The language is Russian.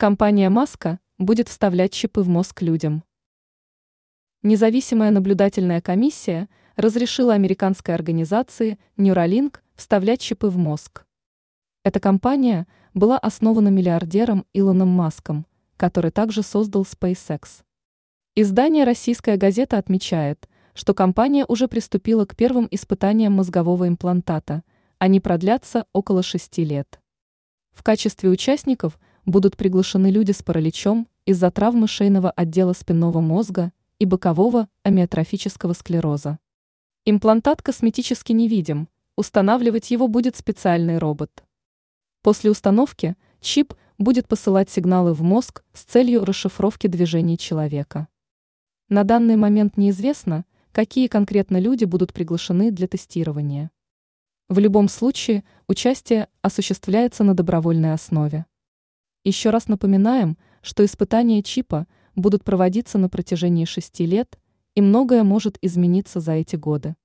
Компания Маска будет вставлять чипы в мозг людям. Независимая наблюдательная комиссия разрешила американской организации Neuralink вставлять чипы в мозг. Эта компания была основана миллиардером Илоном Маском, который также создал SpaceX. Издание «Российская газета» отмечает, что компания уже приступила к первым испытаниям мозгового имплантата, они продлятся около шести лет. В качестве участников будут приглашены люди с параличом из-за травмы шейного отдела спинного мозга и бокового амиотрофического склероза. Имплантат косметически невидим, устанавливать его будет специальный робот. После установки чип будет посылать сигналы в мозг с целью расшифровки движений человека. На данный момент неизвестно, какие конкретно люди будут приглашены для тестирования. В любом случае, участие осуществляется на добровольной основе. Еще раз напоминаем, что испытания чипа будут проводиться на протяжении шести лет, и многое может измениться за эти годы.